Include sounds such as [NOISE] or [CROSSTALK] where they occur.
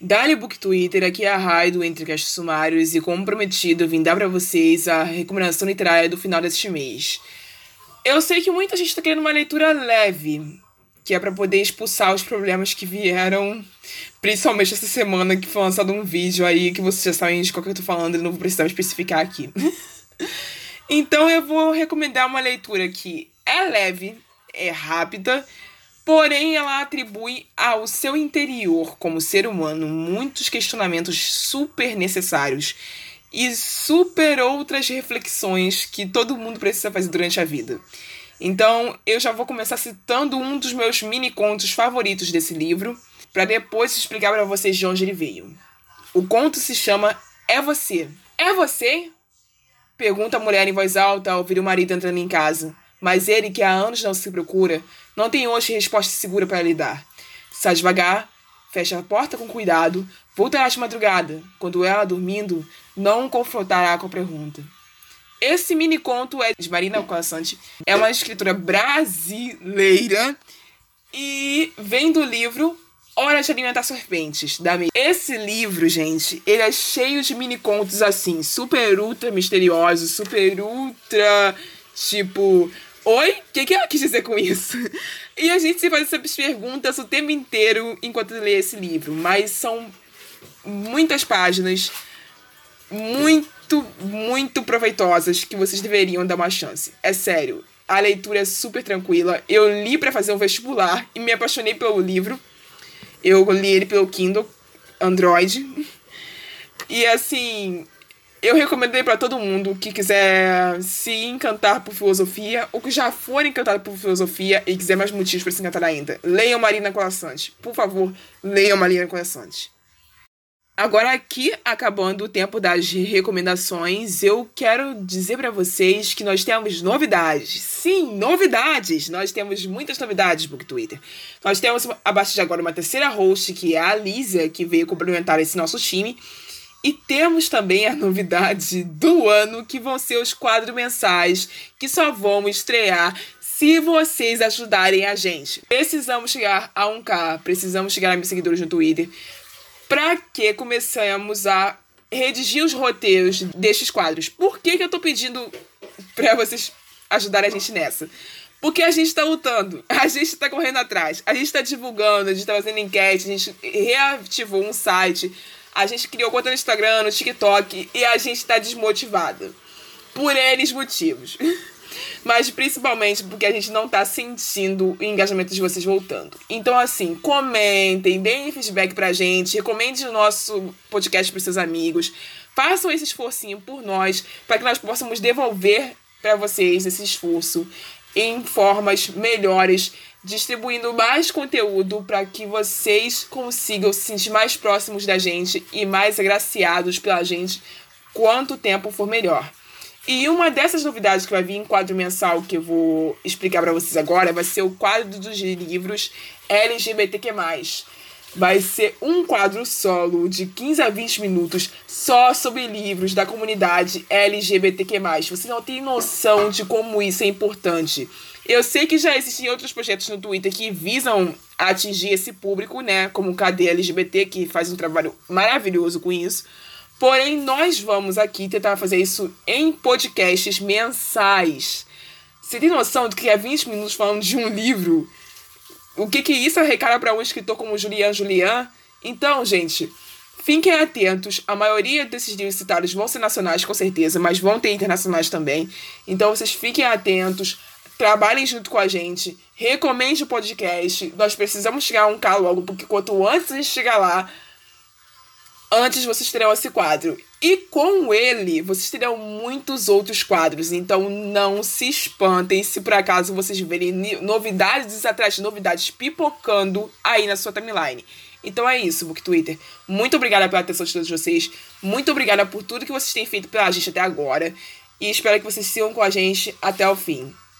Dali Book Twitter, aqui é a Rai do Entre Castos Sumários e como prometido, vim dar para vocês a recomendação literária do final deste mês. Eu sei que muita gente está querendo uma leitura leve, que é para poder expulsar os problemas que vieram, principalmente essa semana que foi lançado um vídeo aí que vocês já sabem de qual que eu tô falando, e não vou precisar especificar aqui. [LAUGHS] então eu vou recomendar uma leitura que é leve, é rápida, Porém, ela atribui ao seu interior, como ser humano, muitos questionamentos super necessários e super outras reflexões que todo mundo precisa fazer durante a vida. Então, eu já vou começar citando um dos meus mini contos favoritos desse livro, para depois explicar para vocês de onde ele veio. O conto se chama É Você. É você? Pergunta a mulher em voz alta ao ouvir o marido entrando em casa. Mas ele, que há anos não se procura, não tem hoje resposta segura para lhe dar. Sai devagar, fecha a porta com cuidado, voltará de madrugada, quando ela dormindo, não confrontará com a pergunta. Esse mini conto é de Marina Colassante, é uma escritora brasileira e vem do livro Hora de Alimentar Serpentes, da Esse livro, gente, ele é cheio de mini contos assim, super ultra misteriosos, super ultra, tipo, Oi? O que, que ela quis dizer com isso? E a gente se faz essas perguntas o tempo inteiro enquanto lê esse livro, mas são muitas páginas muito, muito proveitosas que vocês deveriam dar uma chance. É sério, a leitura é super tranquila. Eu li para fazer um vestibular e me apaixonei pelo livro. Eu li ele pelo Kindle Android. E assim, eu recomendei para todo mundo que quiser se encantar por filosofia ou que já for encantado por filosofia e quiser mais motivos para se encantar ainda. Leiam Marina Colassante. Por favor, leiam Marina Colassante. Agora aqui, acabando o tempo das recomendações, eu quero dizer para vocês que nós temos novidades. Sim, novidades! Nós temos muitas novidades no Twitter. Nós temos a partir de agora uma terceira host, que é a Lísia, que veio complementar esse nosso time. E temos também a novidade do ano, que vão ser os quadros mensais, que só vão estrear se vocês ajudarem a gente. Precisamos chegar a 1K, precisamos chegar a mil seguidores no Twitter, para que começamos a redigir os roteiros destes quadros. Por que, que eu tô pedindo para vocês ajudarem a gente nessa? Porque a gente está lutando, [LAUGHS] a gente está correndo atrás, a gente está divulgando, a gente está fazendo enquete, a gente reativou um site, a gente criou conta no Instagram, no TikTok e a gente tá desmotivada. Por eles motivos. [LAUGHS] Mas principalmente porque a gente não tá sentindo o engajamento de vocês voltando. Então, assim, comentem, deem feedback pra gente, recomende o nosso podcast pros seus amigos. Façam esse esforcinho por nós, para que nós possamos devolver para vocês esse esforço em formas melhores distribuindo mais conteúdo para que vocês consigam se sentir mais próximos da gente e mais agraciados pela gente quanto tempo for melhor. E uma dessas novidades que vai vir em quadro mensal que eu vou explicar para vocês agora vai ser o quadro dos livros LGBTQ+. Vai ser um quadro solo de 15 a 20 minutos só sobre livros da comunidade LGBTQ+. Você não tem noção de como isso é importante. Eu sei que já existem outros projetos no Twitter que visam atingir esse público, né? Como o KD LGBT, que faz um trabalho maravilhoso com isso. Porém, nós vamos aqui tentar fazer isso em podcasts mensais. Você tem noção do que é 20 minutos falando de um livro? O que, que isso arrecada para um escritor como Julian Julian? Então, gente, fiquem atentos. A maioria desses livros citados vão ser nacionais, com certeza, mas vão ter internacionais também. Então, vocês fiquem atentos trabalhem junto com a gente, recomende o podcast. Nós precisamos chegar a um K logo, porque quanto antes a gente chegar lá, antes vocês terão esse quadro. E com ele, vocês terão muitos outros quadros. Então não se espantem se por acaso vocês verem novidades atrás de novidades pipocando aí na sua timeline. Então é isso, Book Twitter. Muito obrigada pela atenção de todos vocês. Muito obrigada por tudo que vocês têm feito pela gente até agora. E espero que vocês sigam com a gente até o fim.